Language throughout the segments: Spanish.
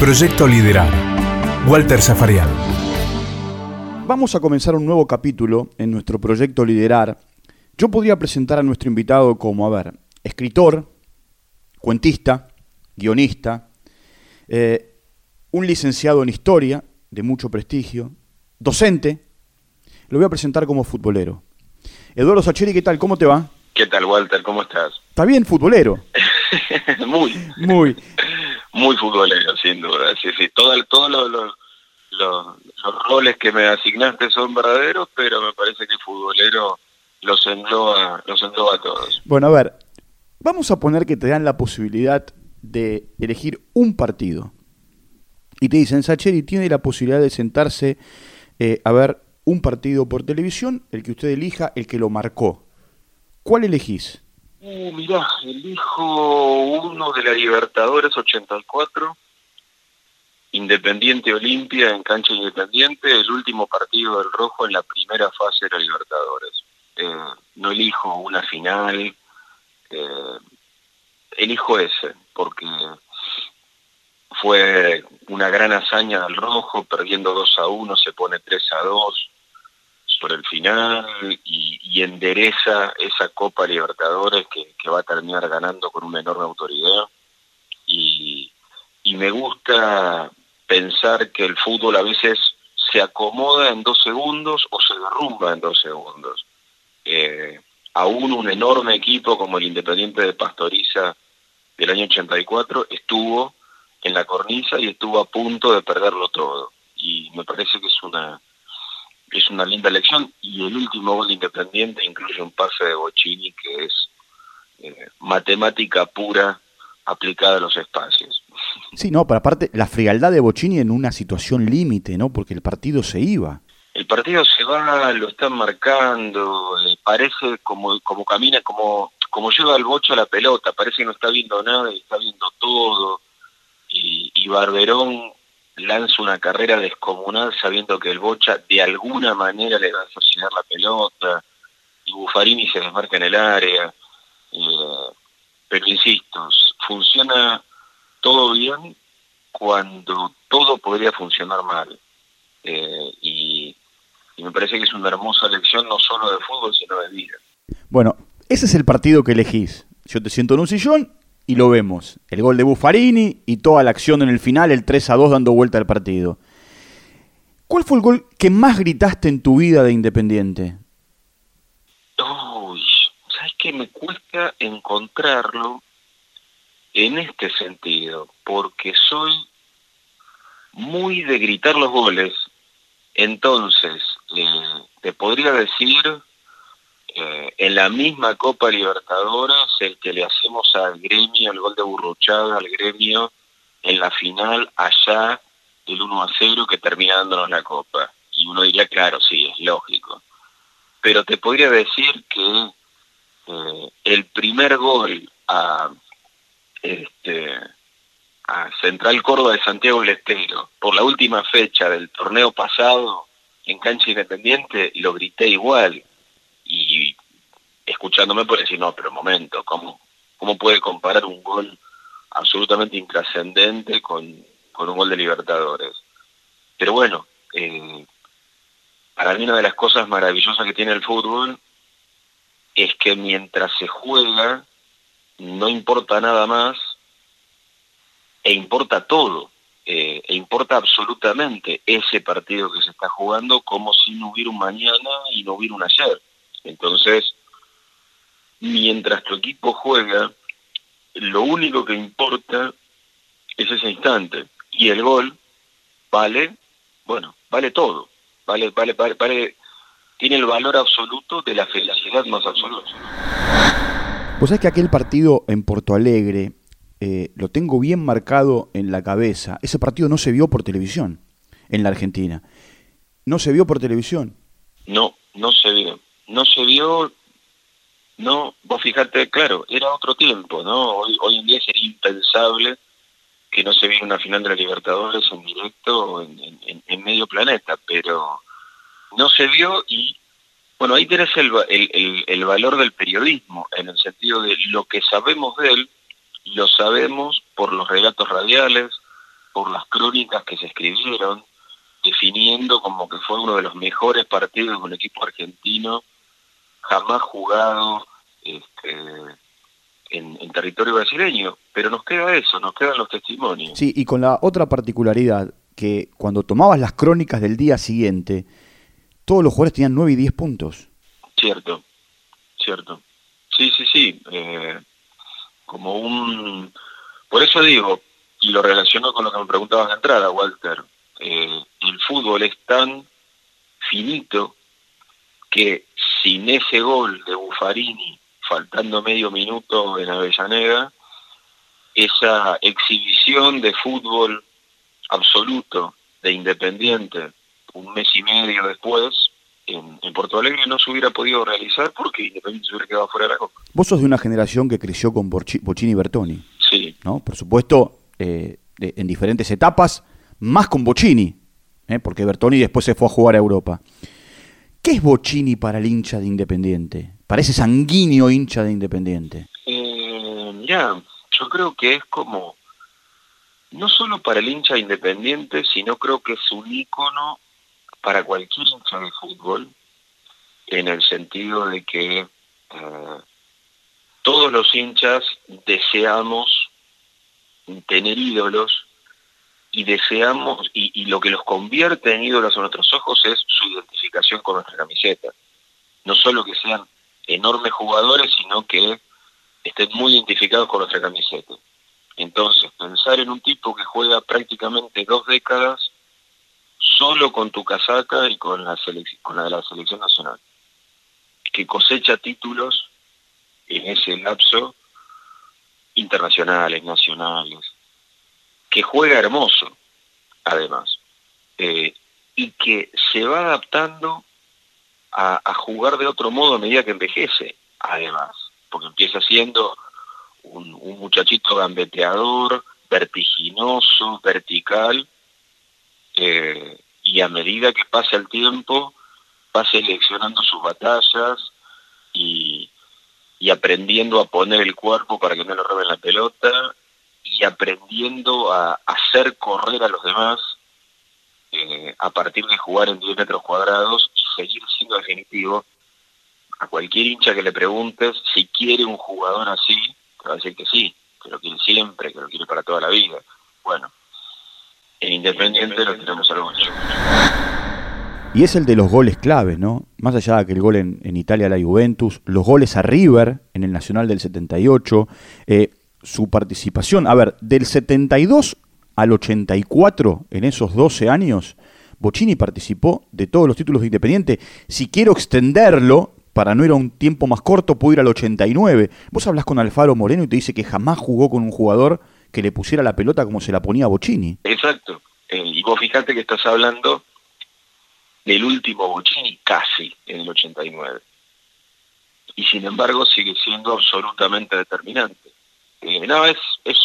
Proyecto Liderar. Walter Zafarian. Vamos a comenzar un nuevo capítulo en nuestro proyecto Liderar. Yo podría presentar a nuestro invitado como, a ver, escritor, cuentista, guionista, eh, un licenciado en historia de mucho prestigio, docente. Lo voy a presentar como futbolero. Eduardo Sacheri, ¿qué tal? ¿Cómo te va? ¿Qué tal, Walter? ¿Cómo estás? ¿Está bien, futbolero? muy. Muy. Muy futbolero, sin duda. Sí, sí. todos los, roles que me asignaste son verdaderos, pero me parece que futbolero los engloba, los engloba a todos. Bueno, a ver, vamos a poner que te dan la posibilidad de elegir un partido. Y te dicen, Sacheri tiene la posibilidad de sentarse eh, a ver un partido por televisión, el que usted elija, el que lo marcó. ¿Cuál elegís? Uh, mirá, elijo uno de la Libertadores 84, Independiente Olimpia en cancha Independiente, el último partido del Rojo en la primera fase de la Libertadores. Eh, no elijo una final, eh, elijo ese, porque fue una gran hazaña del Rojo, perdiendo 2 a 1, se pone 3 a 2 por el final y, endereza esa Copa Libertadores que, va a terminar ganando con una enorme autoridad. Y, me gusta pensar que el fútbol a veces se acomoda en dos segundos o se derrumba en dos segundos. Eh, aún un enorme equipo como el Independiente de Pastoriza del año 84 estuvo en la cornisa y estuvo a punto de perderlo todo. Y me parece que es una, es una linda elección y el último gol Independiente incluye un pase de Bocini que es eh, matemática pura aplicada a los espacios. Sí, no, pero aparte la frialdad de Bocini en una situación límite, ¿no? Porque el partido se iba. El partido se va, lo están marcando, eh, parece como, como camina, como, como lleva el bocho a la pelota, parece que no está viendo nada y está viendo todo. Y, y Barberón lanza una carrera descomunal sabiendo que el Bocha de alguna manera le va a llegar la pelota y Buffarini se desmarca en el área. Eh, pero insisto, funciona todo bien cuando todo podría funcionar mal. Eh, y, y me parece que es una hermosa lección no solo de fútbol, sino de vida. Bueno, ese es el partido que elegís. Yo te siento en un sillón y lo vemos. El gol de Buffarini y toda la acción en el final, el 3 a 2 dando vuelta al partido. ¿Cuál fue el gol que más gritaste en tu vida de Independiente? Uy, ¿sabes qué? Me cuesta encontrarlo en este sentido, porque soy muy de gritar los goles. Entonces, eh, te podría decir eh, en la misma Copa Libertadores, el que le hacemos al gremio, el gol de Burruchaga al gremio en la final allá del 1 a 0 que termina dándonos la Copa. Y uno diría, claro, sí, es lógico. Pero te podría decir que eh, el primer gol a, este, a Central Córdoba de Santiago del Estero, por la última fecha del torneo pasado en cancha independiente, lo grité igual y escuchándome puede decir, no, pero momento, ¿cómo, cómo puede comparar un gol absolutamente intrascendente con, un gol de Libertadores? Pero bueno, eh, para mí una de las cosas maravillosas que tiene el fútbol es que mientras se juega no importa nada más e importa todo, eh, e importa absolutamente ese partido que se está jugando como si no hubiera un mañana y no hubiera un ayer. Entonces, mientras tu equipo juega, lo único que importa es ese instante. Y el gol vale, bueno, vale todo. Vale, vale, vale, vale tiene el valor absoluto de la felicidad más absoluta. Vos sabés que aquel partido en Porto Alegre eh, lo tengo bien marcado en la cabeza. Ese partido no se vio por televisión en la Argentina. No se vio por televisión. No, no se vio no se vio, no, vos fijate, claro, era otro tiempo, ¿no? Hoy, hoy en día sería impensable que no se viera una final de la Libertadores en directo en, en, medio planeta, pero no se vio y, bueno, ahí tenés el, el, el, valor del periodismo, en el sentido de lo que sabemos de él, lo sabemos por los relatos radiales, por las crónicas que se escribieron, definiendo como que fue uno de los mejores partidos de un equipo argentino jamás jugado este, en, en, territorio brasileño. Pero nos queda eso, nos quedan los testimonios. Sí, y con la otra particularidad, que cuando tomabas las crónicas del día siguiente, todos los jugadores tenían 9 y 10 puntos. Cierto, cierto. Sí, sí, sí. Eh, como un... Por eso digo, y lo relaciono con lo que me preguntabas de entrada, Walter, eh, el fútbol es tan finito que sin ese gol de Buffarini, faltando medio minuto en Avellaneda, esa exhibición de fútbol absoluto de Independiente un mes y medio después en, en, Porto Alegre no se hubiera podido realizar porque Independiente se hubiera quedado fuera de la Copa. Vos sos de una generación que creció con Bocini y Bertoni. Sí. ¿no? Por supuesto, eh, de, en diferentes etapas, más con Bocini, ¿eh? porque Bertoni después se fue a jugar a Europa. ¿Qué es Bocini para el hincha de Independiente? Para ese sanguíneo hincha de Independiente. Eh, yo creo que es como, no solo para el hincha independiente, sino creo que es un ícono para cualquier hincha de fútbol, en el sentido de que eh, todos los hinchas deseamos tener ídolos y deseamos, y, lo que los convierte en ídolos a nuestros ojos es su identificación con nuestra camiseta. No solo que sean enormes jugadores, sino que estén muy identificados con nuestra camiseta. Entonces, pensar en un tipo que juega prácticamente dos décadas solo con tu casaca y con la, con la de la selección nacional, que cosecha títulos en ese lapso internacionales, nacionales, que juega hermoso, además, eh, y que se va adaptando a, jugar de otro modo a medida que envejece, además, porque empieza siendo un, un muchachito gambeteador, vertiginoso, vertical, eh, y a medida que pasa el tiempo, va seleccionando sus batallas y, y aprendiendo a poner el cuerpo para que no le roben la pelota y aprendiendo a hacer correr a los demás eh, a partir de jugar en 10 metros cuadrados y seguir siendo definitivo. A cualquier hincha que le preguntes si quiere un jugador así, te va a decir que sí, que lo quiere siempre, que lo quiere para toda la vida. Bueno, en Independiente lo tenemos algo mucho. Y es el de los goles claves, ¿no? Más allá de que el gol en, en, Italia a la Juventus, los goles a River en el Nacional del 78, eh, su participación, a ver, del 72 al 84, en esos 12 años, Bocini participó de todos los títulos de Independiente. Si quiero extenderlo, para no ir a un tiempo más corto, puedo ir al 89. Vos hablas con Alfaro Moreno y te dice que jamás jugó con un jugador que le pusiera la pelota como se la ponía a Bocini. Exacto. Eh, y vos fijate que estás hablando del último Bocini casi en el 89. Y sin embargo sigue siendo absolutamente determinante. Eh, no, es, es,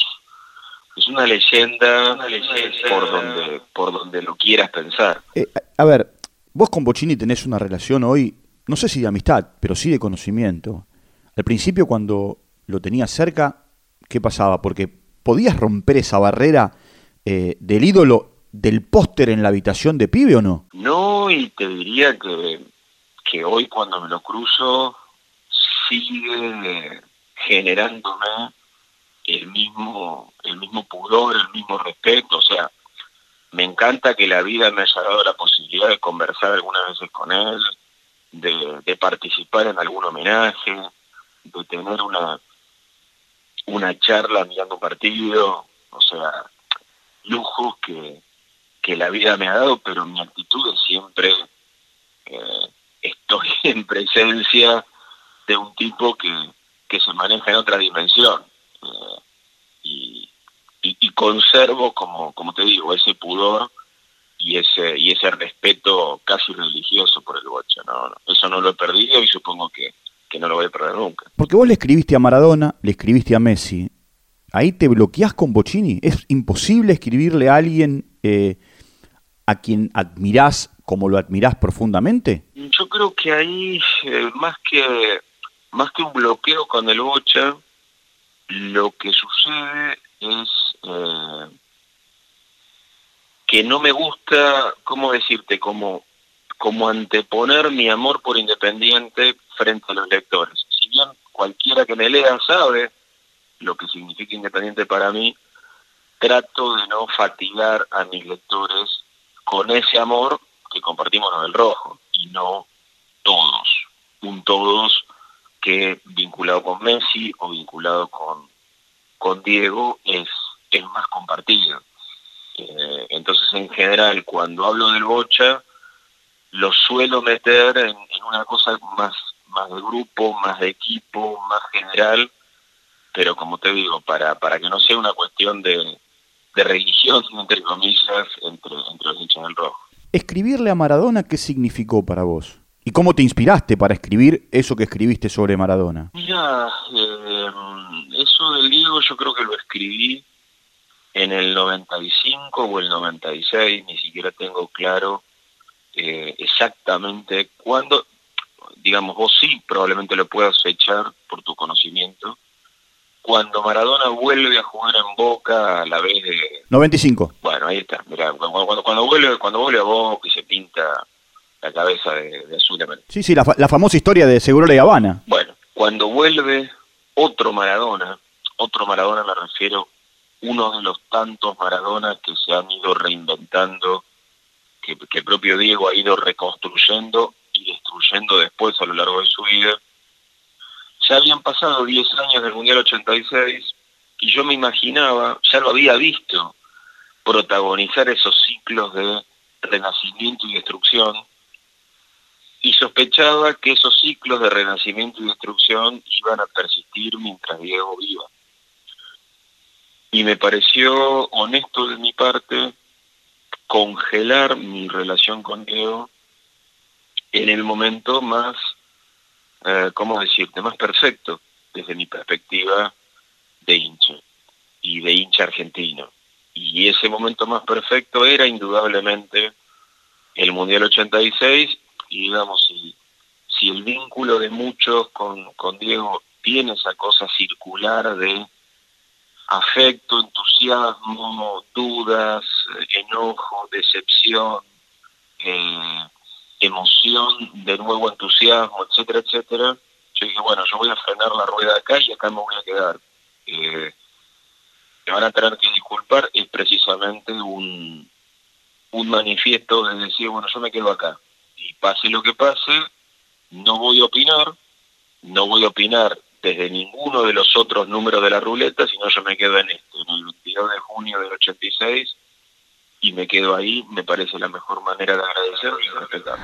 es una leyenda, una leyenda por donde, por donde lo quieras pensar. Eh, a ver, vos con Bocini tenés una relación hoy, no sé si de amistad, pero sí de conocimiento. Al principio cuando lo tenías cerca, ¿qué pasaba? Porque podías romper esa barrera eh, del ídolo del póster en la habitación de pibe o no? No, y te diría que, que hoy cuando me lo cruzo sigue generándome el mismo, el mismo pudor, el mismo respeto, o sea, me encanta que la vida me haya dado la posibilidad de conversar algunas veces con él, de, participar en algún homenaje, de tener una, una charla mirando partido, o sea, lujos que, que la vida me ha dado, pero mi actitud es siempre, eh, estoy en presencia de un tipo que, que se maneja en otra dimensión. Y, y, y, conservo, como, como te digo, ese pudor y ese, y ese respeto casi religioso por el bocha. ¿no? Eso no lo he perdido y supongo que, que no lo voy a perder nunca. Porque vos le escribiste a Maradona, le escribiste a Messi. Ahí te bloqueás con Bocini. Es imposible escribirle a alguien eh, a quien admirás como lo admirás profundamente? Yo creo que ahí, eh, más que más que un bloqueo con el Bocha, lo que sucede es eh, que no me gusta, ¿cómo decirte? Como, como anteponer mi amor por Independiente frente a los lectores. Si bien cualquiera que me lea sabe lo que significa Independiente para mí, trato de no fatigar a mis lectores con ese amor que compartimos los del rojo y no todos, un todos que vinculado con Messi o vinculado con, con Diego es, es más compartido. Eh, entonces, en general, cuando hablo del bocha, lo suelo meter en, una cosa más, más de grupo, más de equipo, más general, pero como te digo, para, para que no sea una cuestión de, de religión, entre comillas, entre, entre los hinchas del rojo. Escribirle a Maradona, ¿qué significó para vos? ¿Y cómo te inspiraste para escribir eso que escribiste sobre Maradona? Mira, eh, eso del Diego yo creo que lo escribí en el 95 o el 96, ni siquiera tengo claro eh, exactamente cuándo, digamos, vos sí probablemente lo puedas fechar por tu conocimiento, cuando Maradona vuelve a jugar en Boca a la vez de... 95. Bueno, ahí está, mira, cuando, cuando, vuelve, cuando vuelve a Boca y se pinta la cabeza de, de azul Sí, sí, la, la famosa historia de Seguro de Habana. Bueno, cuando vuelve otro Maradona, otro Maradona me refiero, uno de los tantos Maradona que se han ido reinventando, que, que el propio Diego ha ido reconstruyendo y destruyendo después a lo largo de su vida. Ya habían pasado 10 años del Mundial 86 y yo me imaginaba, ya lo había visto, protagonizar esos ciclos de renacimiento y destrucción y sospechaba que esos ciclos de renacimiento y destrucción iban a persistir mientras Diego viva. Y me pareció honesto de mi parte congelar mi relación con Diego en el momento más, eh, ¿cómo decirte?, más perfecto desde mi perspectiva de hincha y de hincha argentino. Y ese momento más perfecto era indudablemente el Mundial 86 y digamos, si, el vínculo de muchos con, con Diego tiene esa cosa circular de afecto, entusiasmo, dudas, enojo, decepción, eh, emoción, de nuevo entusiasmo, etcétera, etcétera, yo dije, bueno, yo voy a frenar la rueda acá y acá me voy a quedar. Eh, me van a tener que disculpar, es precisamente un, un manifiesto de decir, bueno, yo me quedo acá y pase lo que pase, no voy a opinar, no voy a opinar desde ninguno de los otros números de la ruleta, sino yo me quedo en esto, en el 22 de junio del 86, y me quedo ahí, me parece la mejor manera de agradecer y de respetar.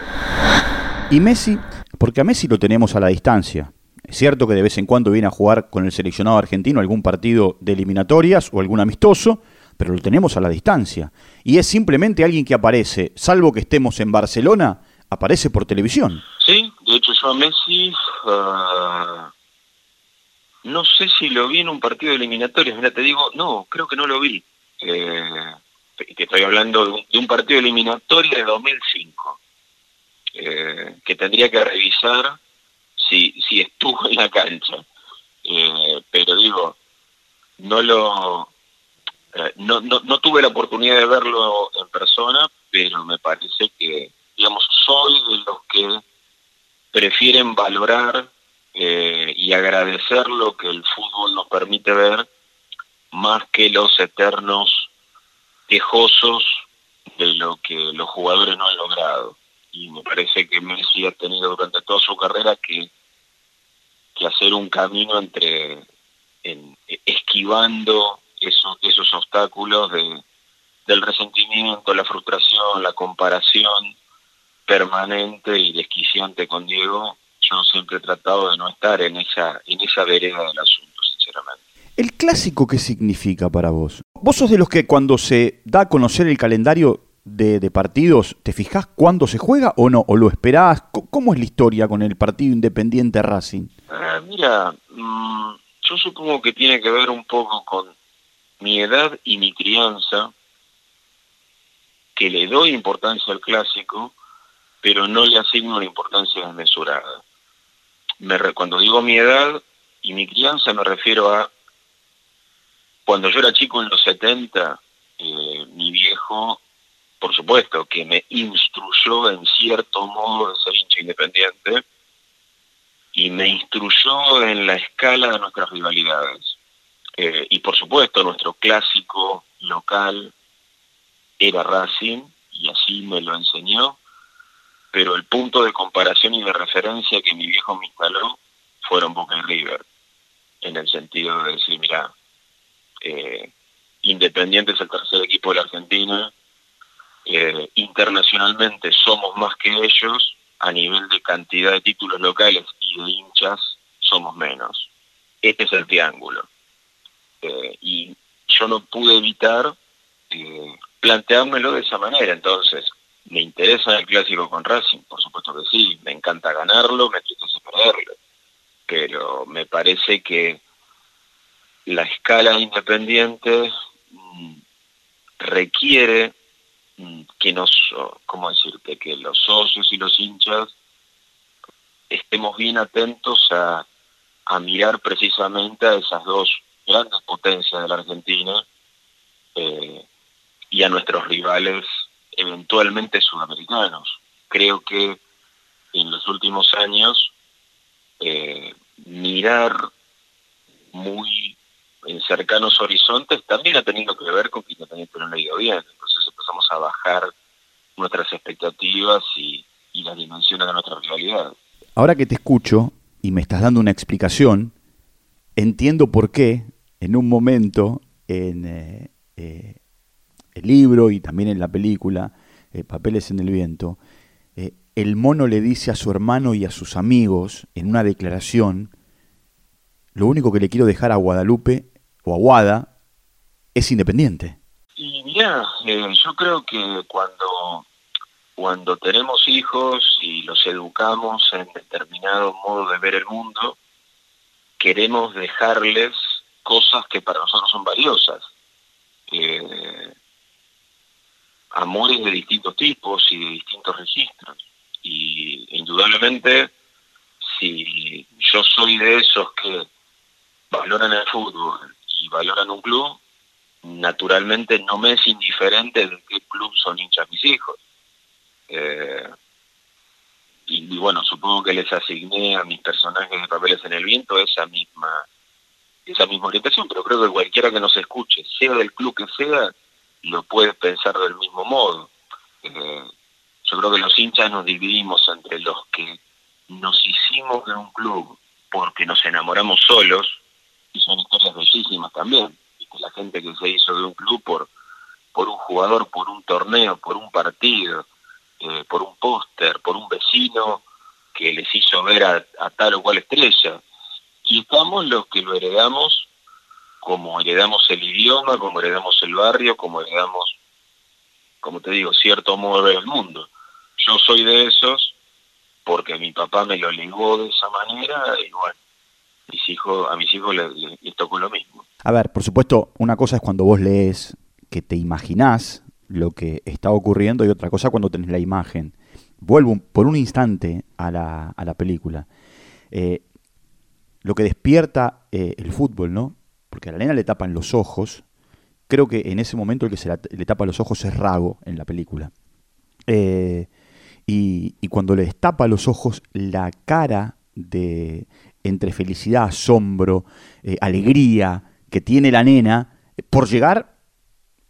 Y Messi, porque a Messi lo tenemos a la distancia. Es cierto que de vez en cuando viene a jugar con el seleccionado argentino algún partido de eliminatorias o algún amistoso, pero lo tenemos a la distancia. Y es simplemente alguien que aparece, salvo que estemos en Barcelona, aparece por televisión. Sí, de hecho yo a Messi uh, no sé si lo vi en un partido de eliminatorias, mira te digo, no, creo que no lo vi. Eh, te estoy hablando de un, de partido eliminatorio de 2005, eh, que tendría que revisar si, si estuvo en la cancha. Eh, pero digo, no lo... Eh, no, no, no tuve la oportunidad de verlo en persona, pero me parece que digamos, soy de los que prefieren valorar eh, y agradecer lo que el fútbol nos permite ver más que los eternos quejosos de lo que los jugadores no han logrado. Y me parece que Messi ha tenido durante toda su carrera que, que hacer un camino entre en, esquivando esos, esos obstáculos de, del resentimiento, la frustración, la comparación, permanente y desquiciante con Diego, yo siempre he tratado de no estar en esa, en esa vereda del asunto, sinceramente. ¿El clásico qué significa para vos? ¿Vos sos de los que cuando se da a conocer el calendario de, de partidos, te fijás cuándo se juega o no? ¿O lo esperás? ¿Cómo es la historia con el partido independiente Racing? Uh, mira, mmm, yo supongo que tiene que ver un poco con mi edad y mi crianza, que le doy importancia al clásico, pero no le asigno una importancia desmesurada. Me, cuando digo mi edad y mi crianza me refiero a cuando yo era chico en los 70, eh, mi viejo, por supuesto, que me instruyó en cierto modo de ser hincha independiente y me instruyó en la escala de nuestras rivalidades. Eh, y por supuesto, nuestro clásico local era Racing, y así me lo enseñó, pero el punto de comparación y de referencia que mi viejo me instaló fueron Boca y River, en el sentido de decir, mira, eh, Independiente es el tercer equipo de la Argentina, eh, internacionalmente somos más que ellos, a nivel de cantidad de títulos locales y de hinchas somos menos. Este es el triángulo. Eh, y yo no pude evitar eh, planteármelo de esa manera. Entonces, ¿me interesa el clásico con Racing? Por supuesto que sí. Me encanta ganarlo, me tristeza perderlo. Pero me parece que la escala independiente mm, requiere mm, que nos, ¿cómo decirte? Que los socios y los hinchas estemos bien atentos a, a mirar precisamente a esas dos grandes potencias de la Argentina eh, y a nuestros rivales eventualmente sudamericanos. Creo que en los últimos años eh, mirar muy en cercanos horizontes también ha tenido que ver con que no le ha ido bien. Entonces empezamos a bajar nuestras expectativas y, las dimensiones de nuestra realidad. Ahora que te escucho y me estás dando una explicación, entiendo por qué en un momento en eh, eh, el libro y también en la película, eh, Papeles en el Viento, el mono le dice a su hermano y a sus amigos en una declaración, lo único que le quiero dejar a Guadalupe o a Guada es independiente. Y mira, yo creo que cuando, cuando tenemos hijos y los educamos en determinado modo de ver el mundo, queremos dejarles cosas que para nosotros son valiosas. Eh, amores de distintos tipos y de distintos registros. Y indudablemente, si yo soy de esos que valoran el fútbol y valoran un club, naturalmente no me es indiferente de qué club son hinchas mis hijos. Eh, y, y, bueno, supongo que les asigné a mis personajes de papeles en el viento esa misma esa misma orientación, pero creo que cualquiera que nos escuche, sea del club que sea, lo puede pensar del mismo modo. Eh, yo creo que los hinchas nos dividimos entre los que nos hicimos de un club porque nos enamoramos solos, y son historias bellísimas también, la gente que se hizo de un club por, por un jugador, por un torneo, por un partido, eh, por un póster, por un vecino que les hizo ver a, a tal o cual estrella y estamos los que lo heredamos como heredamos el idioma, como heredamos el barrio, como heredamos, como te digo, cierto modo de ver el mundo. Yo soy de esos porque mi papá me lo legó de esa manera y bueno, mis hijos, a mis hijos les, les tocó lo mismo. A ver, por supuesto, una cosa es cuando vos lees que te imaginás lo que está ocurriendo y otra cosa cuando tenés la imagen. Vuelvo por un instante a la, a la película. Eh, lo que despierta eh, el fútbol, ¿no? Porque a la nena le tapan los ojos. Creo que en ese momento el que se le tapa los ojos es Rago en la película. Eh, y, y, cuando le destapa los ojos, la cara de entre felicidad, asombro, eh, alegría que tiene la nena por llegar,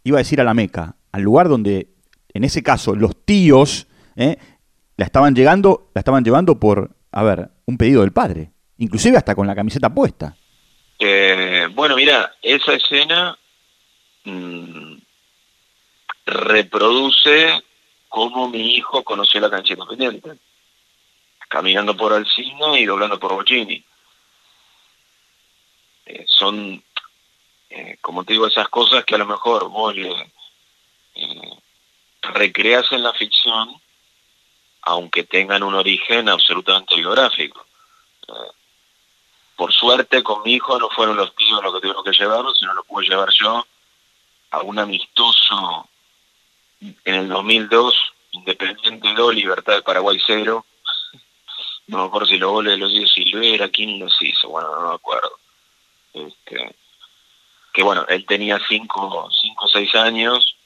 iba a decir a la Meca, al lugar donde, en ese caso, los tíos la estaban llegando, la estaban llevando por, a ver, un pedido del padre inclusive hasta con la camiseta puesta. Eh, bueno, mira, esa escena mmm, reproduce cómo mi hijo conoció la cancha independiente, caminando por Alcina y doblando por Bocini. Eh, son, eh, como te digo, esas cosas que a lo mejor vos le eh, recreas en la ficción, aunque tengan un origen absolutamente biográfico. Por suerte con mi hijo no fueron los tíos los que tuvieron que llevarlo, sino lo pude llevar yo a un amistoso en el 2002, Independiente 2, Libertad de Paraguay 0. No me acuerdo si los goles los hizo Silvera, quién los hizo, bueno, no me acuerdo. Este, que bueno, él tenía cinco, cinco o seis años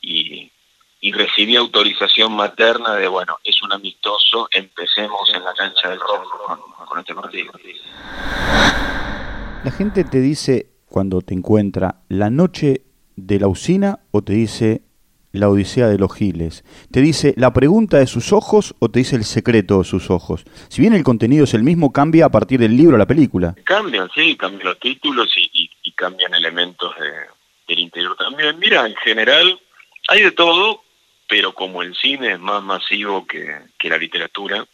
y, y recibí autorización materna de, bueno, es un amistoso, empecemos en la cancha del rojo con, este partido. La gente te dice cuando te encuentra la noche de la usina o te dice la odisea de los giles. Te dice la pregunta de sus ojos o te dice el secreto de sus ojos. Si bien el contenido es el mismo, cambia a partir del libro a la película. Cambian, sí, cambian los títulos y, cambian elementos del interior también. Mira, en general hay de todo, pero como el cine es más masivo que, la literatura,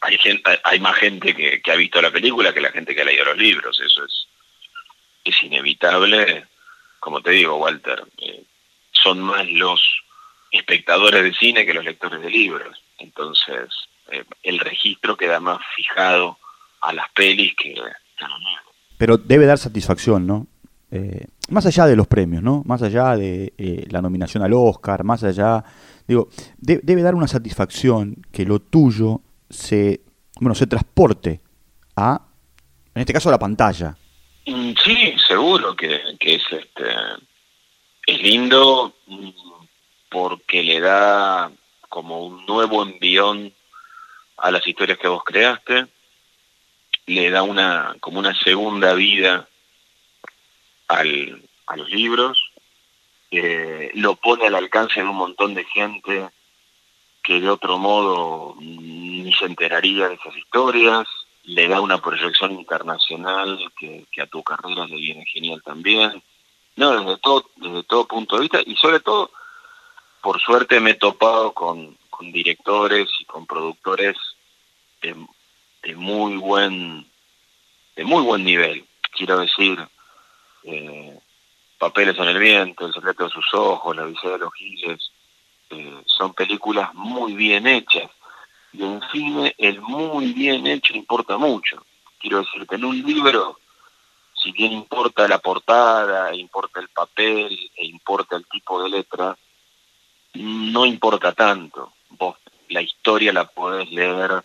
hay, gente, hay más gente que, ha visto la película que la gente que ha leído los libros. Eso es, es inevitable. Como te digo, Walter, eh, son más los espectadores de cine que los lectores de libros. Entonces, eh, el registro queda más fijado a las pelis que a los libros. Pero debe dar satisfacción, ¿no? Eh, más allá de los premios, ¿no? Más allá de eh, la nominación al Oscar, más allá, digo, debe dar una satisfacción que lo tuyo se, bueno, se transporte a, en este caso, a la pantalla. Mm, sí, seguro que, es este, es lindo mm, porque le da como un nuevo envión a las historias que vos creaste, le da una como una segunda vida al, a los libros, eh, lo pone al alcance de un montón de gente que de otro modo ni se enteraría de esas historias, le da una proyección internacional que, a tu carrera le viene genial también. No, desde todo, desde todo punto de vista y sobre todo, por suerte me he topado con, con directores y con productores de, de muy buen de muy buen nivel. Quiero decir, eh, Papeles en el viento, El secreto de sus ojos, La visera de los giles, eh, son películas muy bien hechas. Y en cine el muy bien hecho importa mucho. Quiero decir que en un libro, si bien importa la portada, importa el papel e importa el tipo de letra, no importa tanto. Vos la historia la podés leer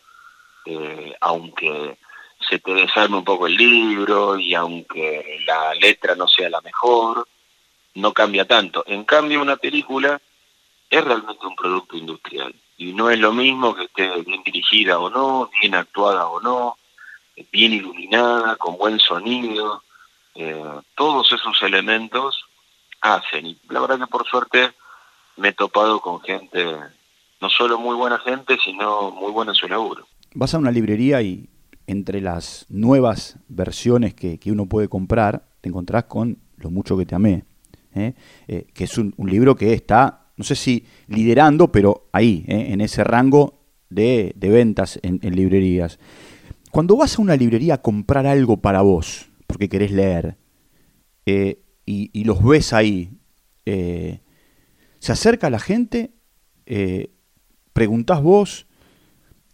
eh, aunque se te desarme un poco el libro y aunque la letra no sea la mejor, no cambia tanto. En cambio, una película es realmente un producto industrial y no es lo mismo que esté bien dirigida o no, bien actuada o no, bien iluminada, con buen sonido. Eh, todos esos elementos hacen. Y la verdad que por suerte me he topado con gente, no solo muy buena gente, sino muy buena en su laburo. Vas a una librería y entre las nuevas versiones que, uno puede comprar, te encontrás con Lo mucho que te amé, ¿eh? Eh, que es un, libro que está, no sé si liderando, pero ahí, ¿eh? en ese rango de, ventas en, librerías. Cuando vas a una librería a comprar algo para vos, porque querés leer, y, y, los ves ahí, se acerca la gente, preguntás vos,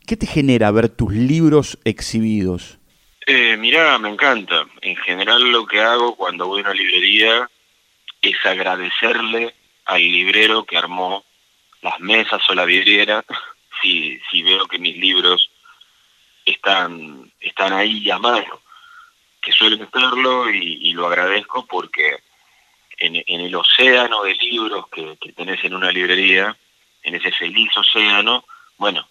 ¿Qué te genera ver tus libros exhibidos? Eh, mirá, me encanta. En general lo que hago cuando voy a una librería es agradecerle al librero que armó las mesas o la vidriera si, si veo que mis libros están, ahí a mano, que suelen estarlo y, lo agradezco porque en, el océano de libros que, que tenés en una librería, en ese feliz océano, bueno,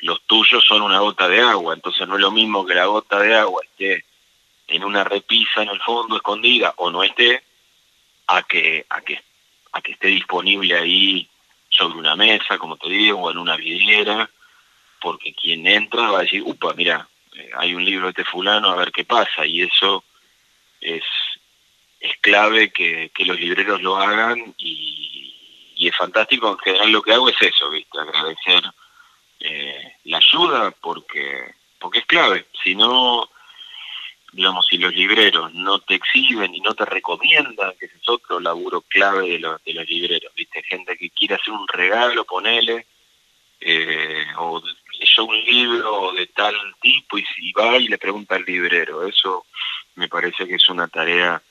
los tuyos son una gota de agua, entonces no es lo mismo que la gota de agua esté en una repisa en el fondo escondida o no esté a que a que a que esté disponible ahí sobre una mesa, como te digo, o en una vidriera, porque quien entra va a decir, upa, mira, eh, hay un libro de este fulano, a ver qué pasa, y eso es, es clave que, que los libreros lo hagan y, y es fantástico, en general lo que hago es eso, ¿viste? agradecer eh, la ayuda porque, porque es clave. Si no, digamos, si los libreros no te exhiben y no te recomiendan, que ese es otro laburo clave de los, de los libreros, ¿viste? Gente que quiere hacer un regalo, ponele, eh, o leyó un libro de tal tipo y si va y le pregunta al librero. Eso me parece que es una tarea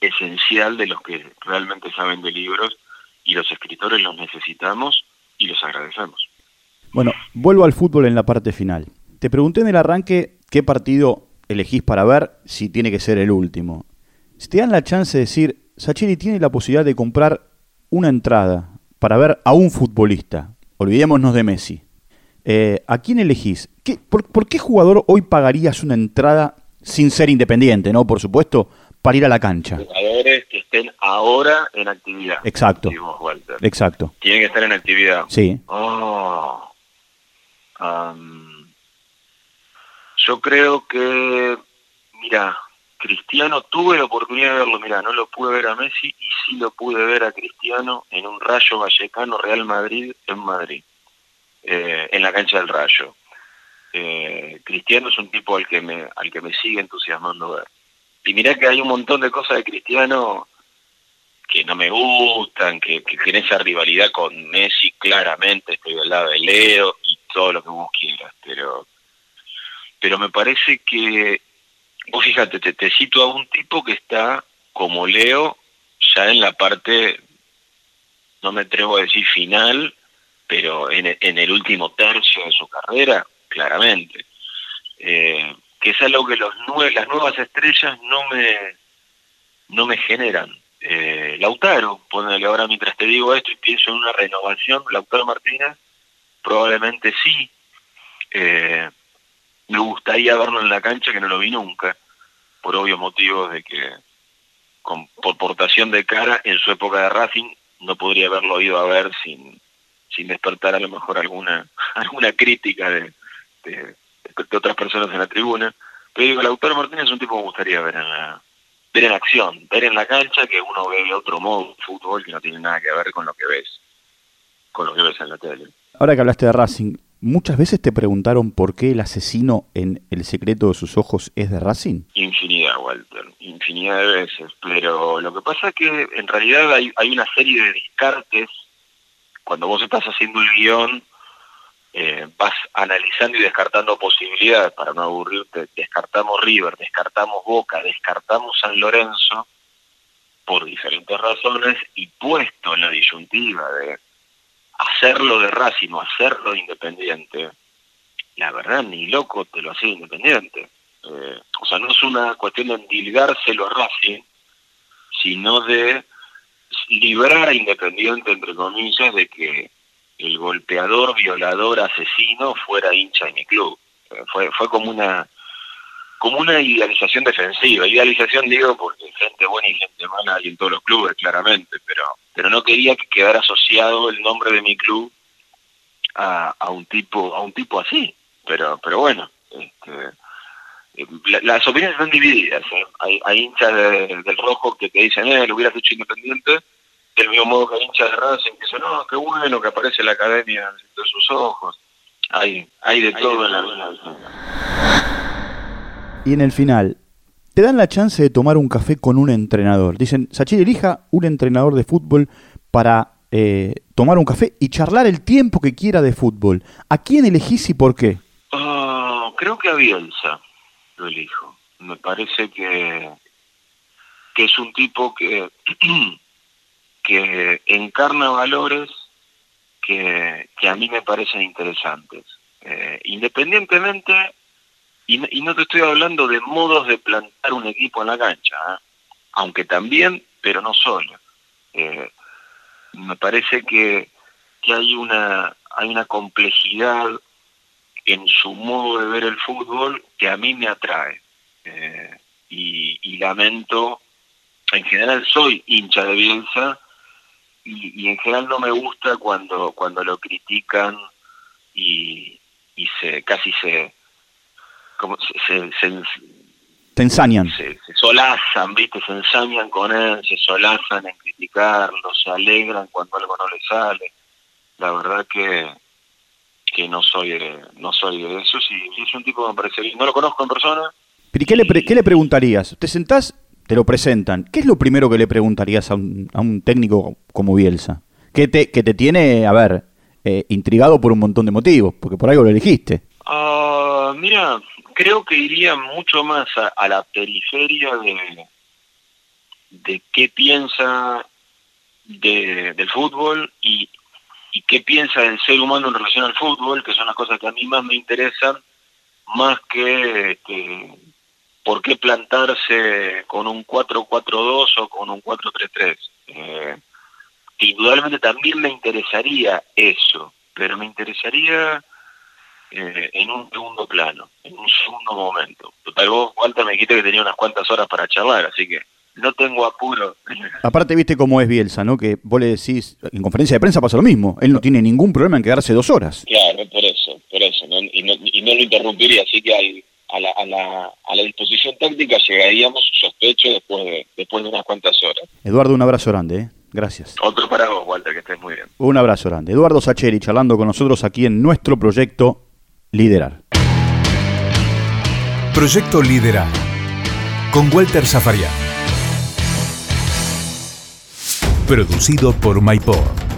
esencial de los que realmente saben de libros y los escritores los necesitamos y los agradecemos. Bueno, vuelvo al fútbol en la parte final. Te pregunté en el arranque qué partido elegís para ver si tiene que ser el último. Si te dan la chance de decir, Sachiri tiene la posibilidad de comprar una entrada para ver a un futbolista, olvidémonos de Messi, eh, ¿a quién elegís? por, qué jugador hoy pagarías una entrada sin ser independiente, no? Por supuesto, para ir a la cancha. Jugadores que estén ahora en actividad. Exacto. Exacto. Tienen que estar en actividad. Sí. Oh. Yo creo que, mira, Cristiano tuve la oportunidad de verlo, mira, no lo pude ver a Messi y sí lo pude ver a Cristiano en un Rayo Vallecano Real Madrid en Madrid, eh, en la cancha del Rayo. Eh, Cristiano es un tipo al que me al que me sigue entusiasmando ver. Y mirá que hay un montón de cosas de Cristiano que no me gustan, que, que tiene esa rivalidad con Messi claramente, estoy del lado de Leo todo lo que vos quieras, pero pero me parece que vos fíjate, te, te cito a un tipo que está como Leo ya en la parte no me atrevo a decir final, pero en, en el último tercio de su carrera, claramente. Eh, que es algo que los las nuevas estrellas no me, no me generan. Eh, Lautaro, ponele ahora mientras te digo esto y pienso en una renovación, Lautaro Martínez, probablemente sí. Eh, me gustaría verlo en la cancha, que no lo vi nunca, por obvios motivos de que, con, por portación de cara, en su época de Racing, no podría haberlo ido a ver sin, sin despertar a lo mejor alguna, alguna crítica de, de, otras personas en la tribuna. Pero digo, Lautaro Martínez es un tipo que me gustaría ver en la ver en acción, ver en la cancha que uno ve otro modo de fútbol que no tiene nada que ver con lo que ves, con lo que ves en la tele. Ahora que hablaste de Racing, ¿muchas veces te preguntaron por qué el asesino en El secreto de sus ojos es de Racing? Infinidad, Walter, infinidad de veces, pero lo que pasa es que en realidad hay, una serie de descartes cuando vos estás haciendo el guion eh, vas analizando y descartando posibilidades para no aburrirte, descartamos River, descartamos Boca, descartamos San Lorenzo por diferentes razones y puesto en la disyuntiva de hacerlo de Racing o hacerlo de Independiente, la verdad ni loco te lo hacía Independiente. Eh, o sea, no es una cuestión de endilgárselo a Racing, sino de librar a Independiente, entre comillas, de que el golpeador, violador, asesino fuera hincha de mi club. Fue, fue como una como una idealización defensiva. Idealización digo porque gente buena y gente mala hay en todos los clubes, claramente, pero, pero no quería que quedara asociado el nombre de mi club a, a un tipo, a un tipo así. Pero, pero bueno, este, las opiniones están divididas. ¿eh? Hay, hay hinchas del rojo que te dicen, eh, lo hubieras hecho independiente, del mismo modo que hincha de Racing que dice, no, qué bueno que aparece la academia de sus ojos. Hay, hay de todo en la vida. Y en el final, te dan la chance de tomar un café con un entrenador. Dicen, Sachir, elija un entrenador de fútbol para eh, tomar un café y charlar el tiempo que quiera de fútbol. ¿A quién elegís y por qué? Ah, creo que a Bielsa lo elijo. Me parece que, que es un tipo que que encarna valores que, a mí me parecen interesantes. Eh, independientemente, y, no te estoy hablando de modos de plantar un equipo en la cancha, ¿eh? aunque también, pero no solo. Eh, me parece que, que hay una hay una complejidad en su modo de ver el fútbol que a mí me atrae. y, y, lamento, en general soy hincha de Bielsa, y, en general no me gusta cuando cuando lo critican y, y se casi se como se, se, te ensañan. se, solazan viste se ensañan con él se solazan en criticarlo se alegran cuando algo no le sale. La verdad que que no soy de, no soy de eso si es un tipo que me parece no lo conozco en persona. Pero qué le, qué le preguntarías? ¿Te sentás te lo presentan, ¿qué es lo primero que le preguntarías a un, a un técnico como Bielsa? Que te, que te tiene, a ver, eh, intrigado por un montón de motivos, porque por algo lo elegiste. Uh, mira, creo que iría mucho más a, la periferia de, de qué piensa de, del fútbol y, y qué piensa del ser humano en relación al fútbol, que son las cosas que a mí más me interesan, más que, que ¿por qué plantarse con un 4-4-2 o con un 4-3-3? Eh, indudablemente también me interesaría eso, pero me interesaría eh, en un segundo plano, en un segundo momento. Total, vos, Walter, me dijiste que tenía unas cuantas horas para charlar, así que no tengo apuro. Aparte, viste cómo es Bielsa, ¿no? Que vos le decís, en conferencia de prensa pasa lo mismo. Él no tiene ningún problema en quedarse dos horas. Claro, por eso, por eso. Y, no, y, no, lo interrumpiría, así que hay, a, la, a, la, a la disposición táctica llegaríamos, sospecho, después de, después de unas cuantas horas. Eduardo, un abrazo grande, ¿eh? Gracias. Otro para vos, Walter, que estés muy bien. Un abrazo grande. Eduardo Sacheri charlando con nosotros aquí en nuestro proyecto Liderar. Proyecto Liderar. Con Walter Zafarian. Producido por MyPod.